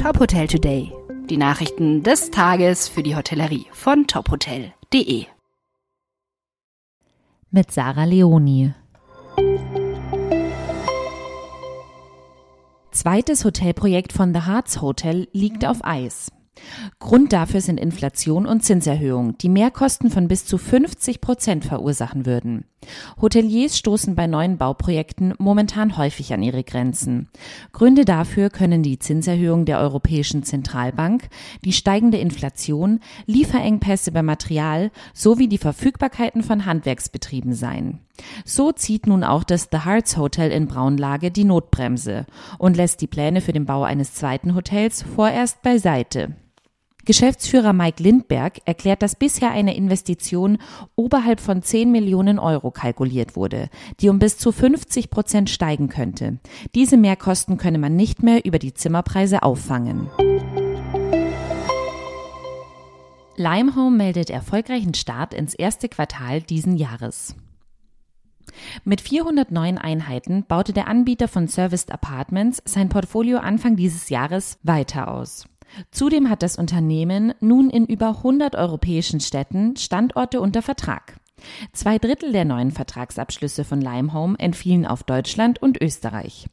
Top Hotel Today. Die Nachrichten des Tages für die Hotellerie von tophotel.de. Mit Sarah Leoni. Zweites Hotelprojekt von The Hearts Hotel liegt auf Eis. Grund dafür sind Inflation und Zinserhöhung, die Mehrkosten von bis zu 50 Prozent verursachen würden. Hoteliers stoßen bei neuen Bauprojekten momentan häufig an ihre Grenzen. Gründe dafür können die Zinserhöhung der Europäischen Zentralbank, die steigende Inflation, Lieferengpässe beim Material sowie die Verfügbarkeiten von Handwerksbetrieben sein. So zieht nun auch das The Hearts Hotel in Braunlage die Notbremse und lässt die Pläne für den Bau eines zweiten Hotels vorerst beiseite. Geschäftsführer Mike Lindberg erklärt, dass bisher eine Investition oberhalb von 10 Millionen Euro kalkuliert wurde, die um bis zu 50 Prozent steigen könnte. Diese Mehrkosten könne man nicht mehr über die Zimmerpreise auffangen. Limehome meldet erfolgreichen Start ins erste Quartal diesen Jahres. Mit 409 Einheiten baute der Anbieter von Serviced Apartments sein Portfolio Anfang dieses Jahres weiter aus. Zudem hat das Unternehmen nun in über 100 europäischen Städten Standorte unter Vertrag. Zwei Drittel der neuen Vertragsabschlüsse von Limehome entfielen auf Deutschland und Österreich.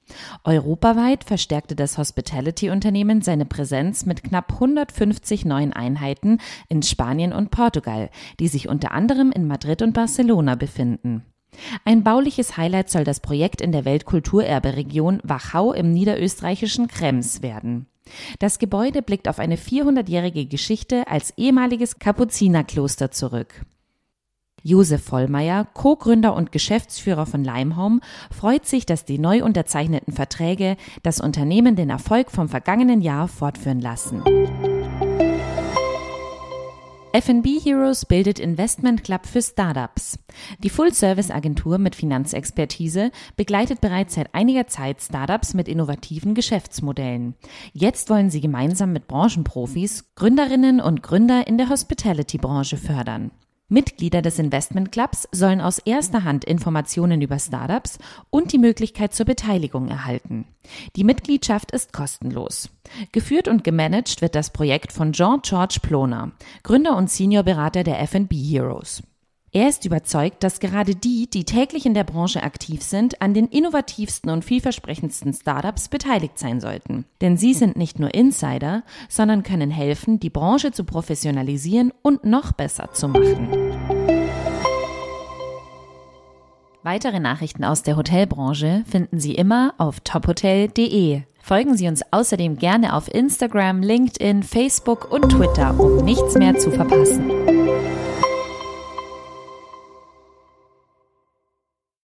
Europaweit verstärkte das Hospitality-Unternehmen seine Präsenz mit knapp 150 neuen Einheiten in Spanien und Portugal, die sich unter anderem in Madrid und Barcelona befinden. Ein bauliches Highlight soll das Projekt in der Weltkulturerberegion Wachau im niederösterreichischen Krems werden. Das Gebäude blickt auf eine 400-jährige Geschichte als ehemaliges Kapuzinerkloster zurück. Josef Vollmeier, Co-Gründer und Geschäftsführer von Limehome, freut sich, dass die neu unterzeichneten Verträge das Unternehmen den Erfolg vom vergangenen Jahr fortführen lassen. F&B Heroes bildet Investment Club für Startups. Die Full-Service-Agentur mit Finanzexpertise begleitet bereits seit einiger Zeit Startups mit innovativen Geschäftsmodellen. Jetzt wollen sie gemeinsam mit Branchenprofis Gründerinnen und Gründer in der Hospitality-Branche fördern. Mitglieder des Investment Clubs sollen aus erster Hand Informationen über Startups und die Möglichkeit zur Beteiligung erhalten. Die Mitgliedschaft ist kostenlos. Geführt und gemanagt wird das Projekt von Jean-George Ploner, Gründer und Seniorberater der F&B Heroes. Er ist überzeugt, dass gerade die, die täglich in der Branche aktiv sind, an den innovativsten und vielversprechendsten Startups beteiligt sein sollten. Denn sie sind nicht nur Insider, sondern können helfen, die Branche zu professionalisieren und noch besser zu machen. Weitere Nachrichten aus der Hotelbranche finden Sie immer auf tophotel.de. Folgen Sie uns außerdem gerne auf Instagram, LinkedIn, Facebook und Twitter, um nichts mehr zu verpassen.